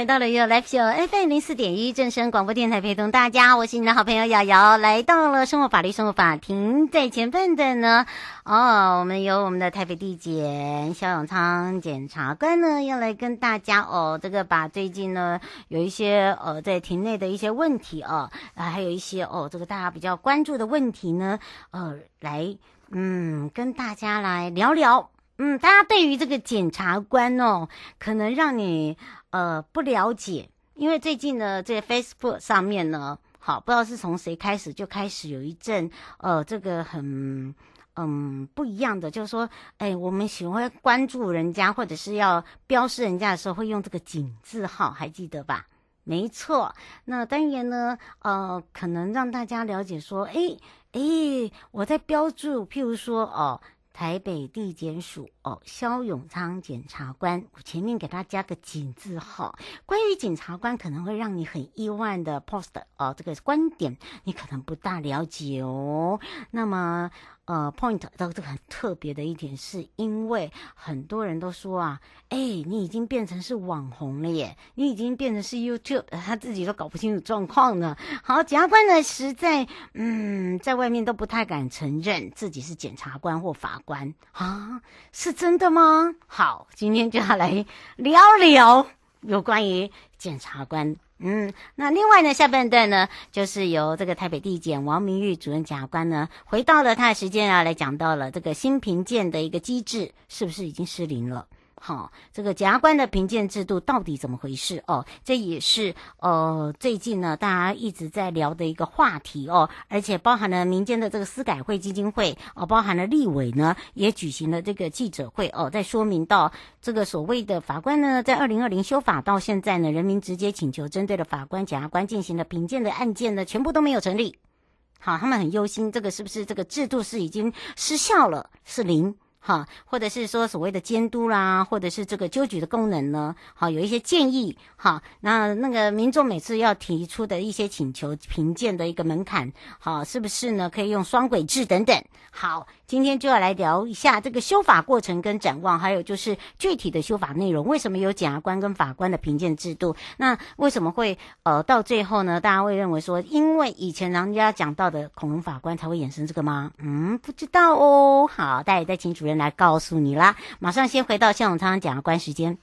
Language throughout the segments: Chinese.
回到了有来秀 FM 零四点一正声广播电台，陪同大家，我是你的好朋友瑶瑶，来到了生活法律生活法庭，在前半段呢，哦，我们有我们的台北地检萧永昌检察官呢，要来跟大家哦，这个把最近呢有一些呃在庭内的一些问题哦，啊，还有一些哦，这个大家比较关注的问题呢，呃，来嗯跟大家来聊聊，嗯，大家对于这个检察官哦，可能让你。呃，不了解，因为最近呢，在 Facebook 上面呢，好，不知道是从谁开始就开始有一阵，呃，这个很，嗯，不一样的，就是说，哎，我们喜欢关注人家或者是要标示人家的时候，会用这个井字号，还记得吧？没错，那当然呢，呃，可能让大家了解说，哎，哎，我在标注，譬如说，哦。台北地检署哦，肖永昌检察官，我前面给他加个警字号。关于检察官，可能会让你很意外的 post 哦，这个观点你可能不大了解哦。那么。呃，point 到这个很特别的一点，是因为很多人都说啊，哎，你已经变成是网红了耶，你已经变成是 YouTube，他自己都搞不清楚状况呢。好，检察官呢，实在嗯，在外面都不太敢承认自己是检察官或法官啊，是真的吗？好，今天就要来聊聊有关于检察官。嗯，那另外呢，下半段呢，就是由这个台北地检王明玉主任检察官呢，回到了他的时间啊，来讲到了这个新评鉴的一个机制是不是已经失灵了？好，这个检察官的评鉴制度到底怎么回事哦？这也是呃最近呢大家一直在聊的一个话题哦，而且包含了民间的这个司改会基金会哦，包含了立委呢也举行了这个记者会哦，在说明到这个所谓的法官呢，在二零二零修法到现在呢，人民直接请求针对的法官、检察官进行的评鉴的案件呢，全部都没有成立。好，他们很忧心，这个是不是这个制度是已经失效了，是零？哈，或者是说所谓的监督啦，或者是这个纠举的功能呢？好，有一些建议。哈，那那个民众每次要提出的一些请求评鉴的一个门槛，好，是不是呢？可以用双轨制等等。好，今天就要来聊一下这个修法过程跟展望，还有就是具体的修法内容。为什么有检察官跟法官的评鉴制度？那为什么会呃到最后呢？大家会认为说，因为以前人家讲到的恐龙法官才会衍生这个吗？嗯，不知道哦。好，大家再请主任来告诉你啦。马上先回到向永昌检察官时间。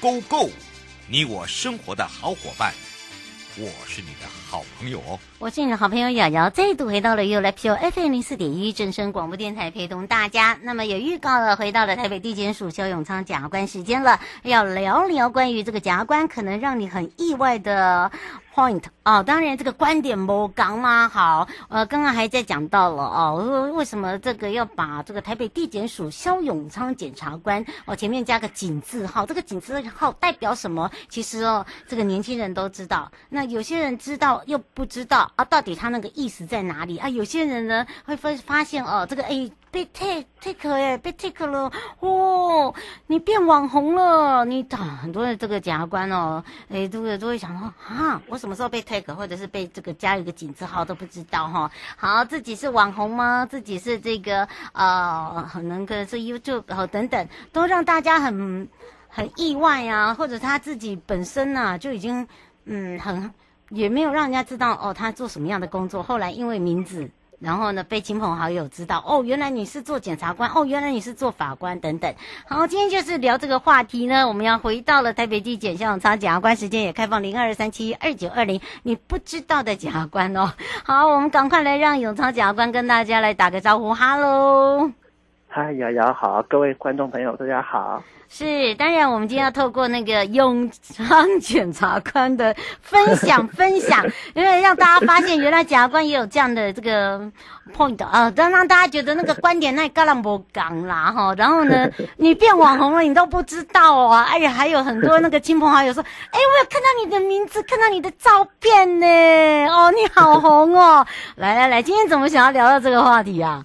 Go Go，你我生活的好伙伴，我是你的好朋友哦。我是你的好朋友瑶瑶，再度回到了又来 P O F M 零四点一正声广播电台，陪同大家。那么也预告了，回到了台北地检署肖永昌检察官时间了，要聊聊关于这个检察官可能让你很意外的 point 哦，当然这个观点不讲嘛，好，呃，刚刚还在讲到了哦，为什么这个要把这个台北地检署萧永昌检察官哦前面加个警字号，这个警字号代表什么？其实哦，这个年轻人都知道，那有些人知道又不知道啊，到底他那个意思在哪里啊？有些人呢会发发现哦，这个哎。被 take take 哎，被 take 了哦！你变网红了，你啊，很多的这个检察官哦，哎，都会都会想说啊，我什么时候被 take，或者是被这个加一个警字号都不知道哈。好，自己是网红吗？自己是这个呃，可能可能是 YouTube 和等等，都让大家很很意外啊，或者他自己本身呢、啊、就已经嗯很也没有让人家知道哦，他做什么样的工作。后来因为名字。然后呢，被亲朋好友知道哦，原来你是做检察官哦，原来你是做法官等等。好，今天就是聊这个话题呢。我们要回到了台北地检向永昌检察官，时间也开放零二三七二九二零，你不知道的检察官哦。好，我们赶快来让永昌检察官跟大家来打个招呼，哈喽。嗨，瑶瑶好，各位观众朋友大家好。是，当然，我们今天要透过那个永昌检察官的分享分享，因为让大家发现，原来检察官也有这样的这个 point 啊，让让大家觉得那个观点那干了不讲啦哈。然后呢，你变网红了，你都不知道啊。哎呀，还有很多那个亲朋好友说，哎，我有看到你的名字，看到你的照片呢。哦，你好红哦。来来来，今天怎么想要聊到这个话题啊？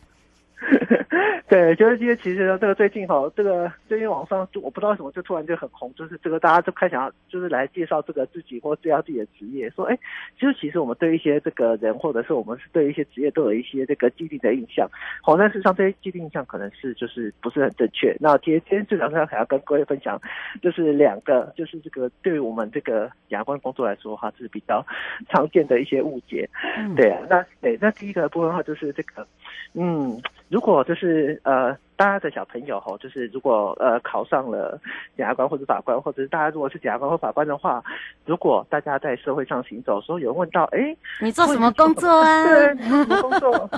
对，就是因为其实呢，这个最近哈，这个最近网上就我不知道为什么就突然就很红，就是这个大家就开始要就是来介绍这个自己或介绍自己的职业，说哎，其实其实我们对一些这个人或者是我们是对一些职业都有一些这个既定的印象，好，但事实上这些既定印象可能是就是不是很正确。那今天今天最主要还要跟各位分享，就是两个就是这个对于我们这个牙关工作来说哈，是比较常见的一些误解。对啊，那对那第一个部分的话就是这个，嗯。如果就是呃。大家的小朋友哈，就是如果呃考上了检察官或者法官，或者是大家如果是检察官或法官的话，如果大家在社会上行走的时候，有人问到，哎，你做什么工作啊？对，什么工作？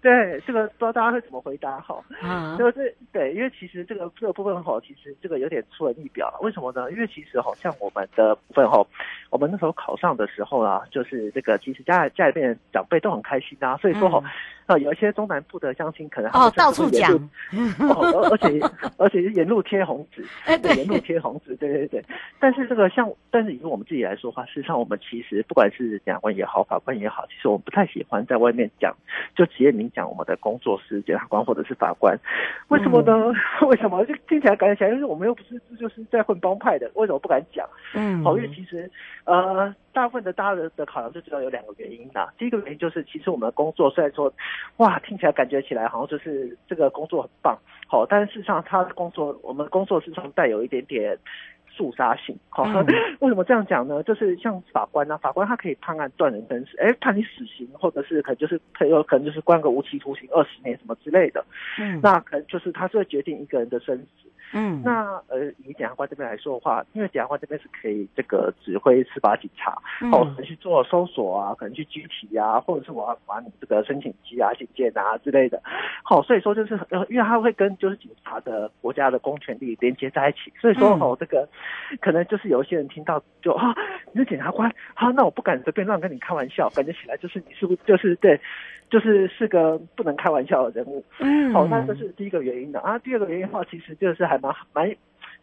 对，这个不知道大家会怎么回答哈？嗯，就是对，因为其实这个这个部分哈，其实这个有点出人意表了。为什么呢？因为其实好像我们的部分哈，我们那时候考上的时候啊，就是这个其实家家里面长辈都很开心啊，所以说哈，啊、嗯、有一些中南部的乡亲可能哦到处讲。哦，而且而且是沿路贴红纸，哎，对，沿路贴红纸，对对对。但是这个像，但是以我们自己来说的话，事实上我们其实不管是检察官也好，法官也好，其实我们不太喜欢在外面讲，就直接明讲我们的工作是检察官或者是法官。为什么呢？嗯、为什么？就听起来感觉起来，就是我们又不是就是在混帮派的，为什么不敢讲？嗯，好，因为其实呃。大部分的大家的的考量就知道有两个原因呐。第一个原因就是，其实我们的工作虽然说，哇，听起来感觉起来好像就是这个工作很棒，好，但是事实上他的工作，我们工作事实上带有一点点肃杀性。好，为什么这样讲呢？就是像法官啊，法官他可以判案断人生死，哎，判你死刑，或者是可能就是他有可能就是关个无期徒刑二十年什么之类的。嗯，那可能就是他是会决定一个人的生死。嗯，那呃，以检察官这边来说的话，因为检察官这边是可以这个指挥司法警察，哦，可能去做搜索啊，可能去拘提啊，或者是我要把你这个申请机啊、警戒啊之类的。好，所以说就是呃，因为他会跟就是警察的国家的公权力连接在一起，所以说哦，这个可能就是有一些人听到就啊，你是检察官，好，那我不敢随便乱跟你开玩笑，感觉起来就是你是不是就是对。就是是个不能开玩笑的人物，嗯，好，那这是第一个原因的啊。第二个原因的话，其实就是还蛮蛮，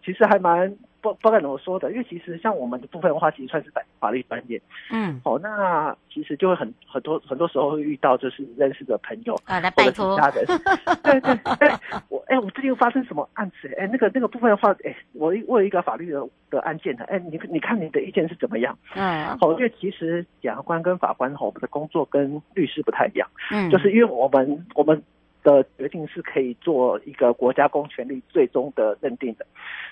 其实还蛮不不敢怎么说的，因为其实像我们的部分的话，其实算是法法律专业，嗯，好，那其实就会很很多很多时候会遇到就是认识的朋友啊，来拜托，对对 对，我哎，我最近又发生什么案子？哎，那个那个部分的话，哎，我我有一个法律的的案件的，哎，你你看你的意见是怎么样？嗯，好，因为其实检察官跟法官，我们的工作跟律师不太一样，嗯，就是因为我们我们。的决定是可以做一个国家公权力最终的认定的，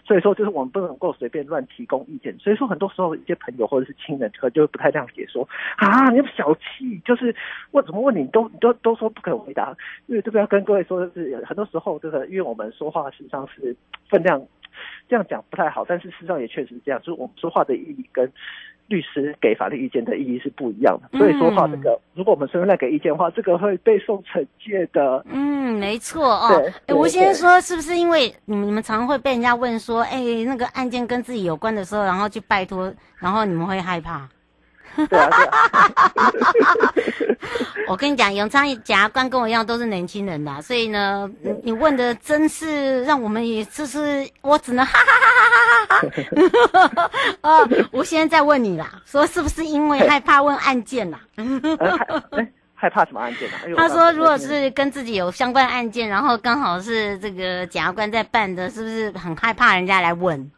所以说就是我们不能够随便乱提供意见。所以说很多时候一些朋友或者是亲人，可能就会不太谅解，说啊，你小气，就是问怎么问你都都都说不肯回答。因为这边要跟各位说的是，很多时候这个因为我们说话实际上是分量，这样讲不太好，但是事实上也确实是这样，就是我们说话的意义跟。律师给法律意见的意义是不一样的，所以说话这个，如果我们随便乱给意见的话，这个会被受惩戒的。嗯，没错哦。对，我先说，是不是因为你们你们常会被人家问说，哎，那个案件跟自己有关的时候，然后去拜托，然后你们会害怕？对啊，对啊。我跟你讲，永昌检察官跟我一样都是年轻人的，所以呢，你问的真是让我们也就是我只能哈哈哈哈哈哈哈啊！我现在在问你啦，说是不是因为害怕问案件啦？害怕什么案件呢？他说，如果是跟自己有相关案件，然后刚好是这个检察官在办的，是不是很害怕人家来问？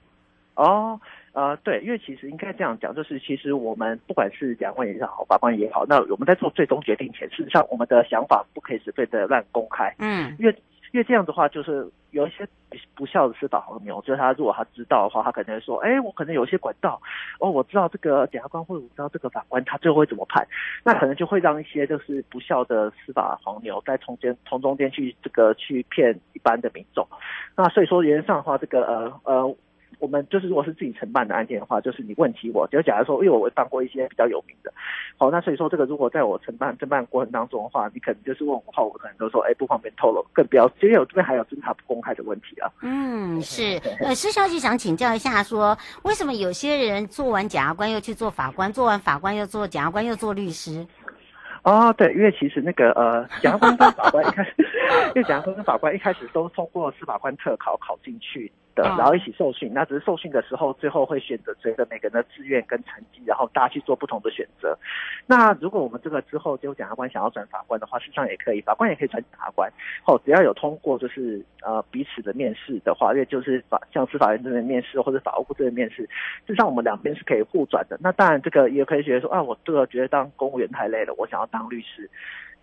哦，呃，对，因为其实应该这样讲，就是其实我们不管是检察官也好，法官也好，那我们在做最终决定前，事实上我们的想法不可以随便的乱公开。嗯，因为。因为这样的话，就是有一些不孝的司法黄牛，就是他如果他知道的话，他可能会说，哎，我可能有一些管道，哦，我知道这个检察官或者我知道这个法官，他最后会怎么判，那可能就会让一些就是不孝的司法黄牛在中间从中间去这个去骗一般的民众，那所以说原则上的话，这个呃呃。我们就是，如果是自己承办的案件的话，就是你问起我，就假如说，因为我办过一些比较有名的，好，那所以说这个如果在我承办、承办过程当中的话，你可能就是问我话，我可能都说，哎，不方便透露，更不要，因为我这边还有侦查不公开的问题啊。嗯，是，呃，施小姐想请教一下说，说为什么有些人做完检察官又去做法官，做完法官又做检察官又做律师？哦，对，因为其实那个呃，检察官跟法官一开始，因为检察官跟法官一开始都通过司法官特考考进去。的，然后一起受训，那只是受训的时候，最后会选择随着每个人的志愿跟成绩，然后大家去做不同的选择。那如果我们这个之后就检察官想要转法官的话，事实上也可以，法官也可以转检察官。哦，只要有通过就是呃彼此的面试的话，因为就是法像司法院这边面试或者法务部这边面试，事实上我们两边是可以互转的。那当然这个也可以觉得说啊，我这个觉得当公务员太累了，我想要当律师，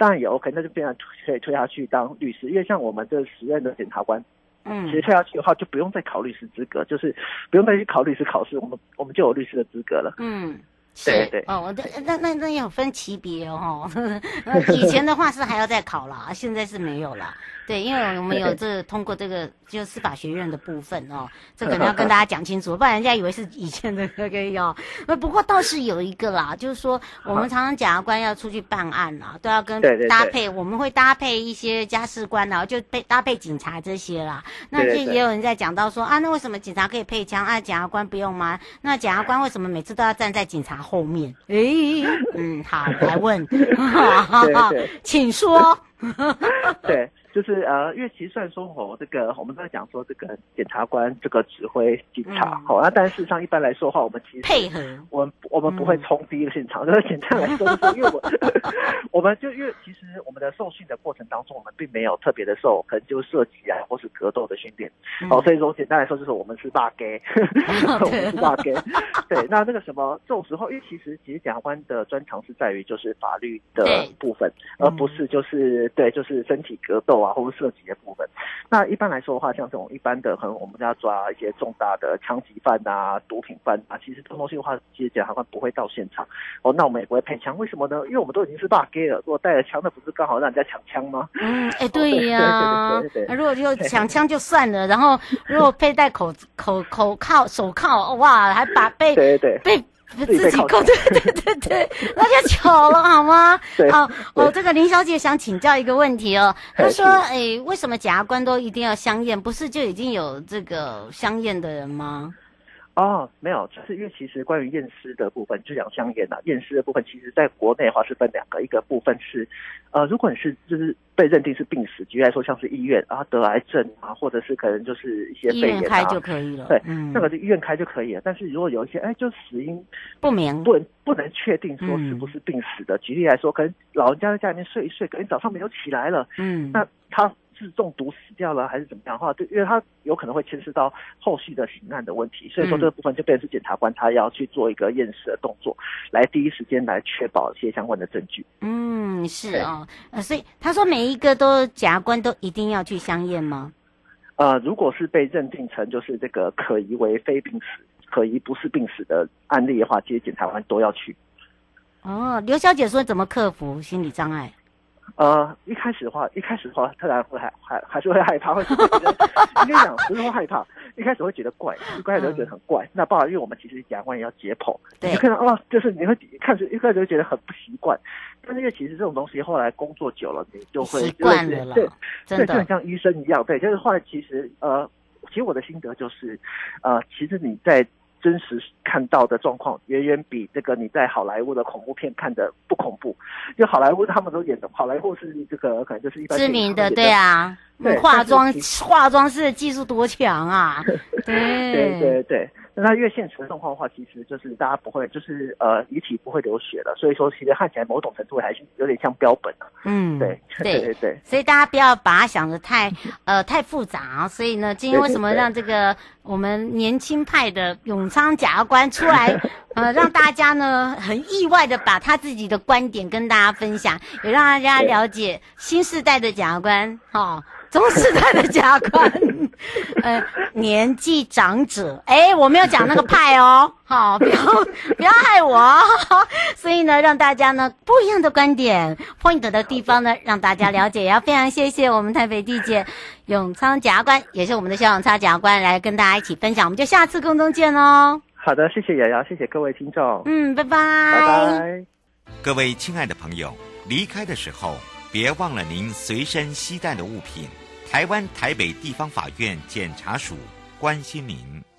当然也 OK，那就变成可以推下去当律师，因为像我们这时任的检察官。嗯，其实退下去的话，就不用再考律师资格，就是不用再去考律师考试，我们我们就有律师的资格了。嗯，对对哦，那那那有分级别哦。以前的话是还要再考啦，现在是没有啦。对，因为我们有这通过这个就司法学院的部分哦，这可能 要跟大家讲清楚，不然人家以为是以前的那个哟。呃，不过倒是有一个啦，就是说我们常常检察官要出去办案啦，都要跟搭配，我们会搭配一些家事官啦，就配搭配警察这些啦。那这也有人在讲到说啊，那为什么警察可以配枪啊，检察官不用吗？那检察官为什么每次都要站在警察后面？诶，嗯，好，来问，好好好，请说。对。就是呃，因为其实虽然说哦，这个我们在讲说这个检察官这个指挥警察，好、嗯，那、哦、但事实上一般来说的话，我们其实配合，我们我们不会冲第一个现场。就是简单来说，就是因为我 我们就因为其实我们的受训的过程当中，我们并没有特别的受，可能就射击啊或是格斗的训练。哦，所以说简单来说，就是我们是大 gay，我们是大 gay。对，那那个什么这种时候，因为其实其实检察官的专长是在于就是法律的部分，而不是就是对就是身体格斗。啊，或者涉及的部分，那一般来说的话，像这种一般的，可能我们要抓一些重大的枪击犯啊、毒品犯啊，其实这种东西的话，其实检察官不会到现场哦，那我们也不会配枪，为什么呢？因为我们都已经是大 gay 了，如果带了枪，那不是刚好让人家抢枪吗？嗯，哎，对呀，那如果就 抢枪就算了，然后如果佩戴口口口铐手铐，哇，还把被对对被。自己扣，对对对对，那就 巧了，好吗？对好，哦，这个林小姐想请教一个问题哦。她说，哎，为什么检察官都一定要相验？不是就已经有这个相验的人吗？哦，没有，就是因为其实关于验尸的部分，就讲相验啊。验尸的部分，其实在国内的话是分两个，一个部分是，呃，如果你是就是被认定是病死，举例来说，像是医院啊得癌症啊，或者是可能就是一些肺炎啊，医院开就可以了。对，嗯，那个是医院开就可以了。但是如果有一些，哎，就死因不明，不不能确定说是不是病死的。嗯、举例来说，可能老人家在家里面睡一睡，可能早上没有起来了，嗯，那他。是中毒死掉了还是怎么样的话？对，因为他有可能会牵涉到后续的刑案的问题，所以说这个部分就变成是检察官他要去做一个验尸的动作，来第一时间来确保一些相关的证据。嗯，是哦，呃，所以他说每一个都检察官都一定要去相验吗？呃，如果是被认定成就是这个可疑为非病死、可疑不是病死的案例的话，这些检察官都要去。哦，刘小姐说怎么克服心理障碍？呃，一开始的话，一开始的话，当然会还还还是会害怕，会觉得应该讲不是说害怕，一开始会觉得怪，一开始会觉得很怪。嗯、那不好，因为我们其实检察官也要解剖，对你就看到哦，就是你会看着一开始会觉得很不习惯，但是因为其实这种东西后来工作久了，你就会习惯了，对，对，就很像医生一样，对，就是后来其实呃，其实我的心得就是，呃，其实你在真实看到的状况远远比这个你在好莱坞的恐怖片看的不恐怖。就好莱坞他们都演的，好莱坞是这个可能就是一般知名的，对啊，对化妆化妆师的技术多强啊！对对对对。那它越现实的状况的话，其实就是大家不会，就是呃遗体不会流血了，所以说其实看起来某种程度还是有点像标本啊。嗯，对对对对，所以大家不要把它想得太呃太复杂。所以呢，今天为什么让这个我们年轻派的永昌检察官出来，呃，让大家呢很意外的把他自己的观点跟大家分享，也让大家了解新时代的检察官，哈、哦。中时代的检察官，呃，年纪长者，哎，我没有讲那个派哦，好，不要不要害我哦。所以呢，让大家呢不一样的观点，point 的地方呢，让大家了解。也要非常谢谢我们台北地检永昌检察官，也是我们的肖永昌检察官来跟大家一起分享。我们就下次空中见哦。好的，谢谢瑶瑶，谢谢各位听众。嗯，拜拜。拜拜。各位亲爱的朋友，离开的时候别忘了您随身携带的物品。台湾台北地方法院检察署关心您。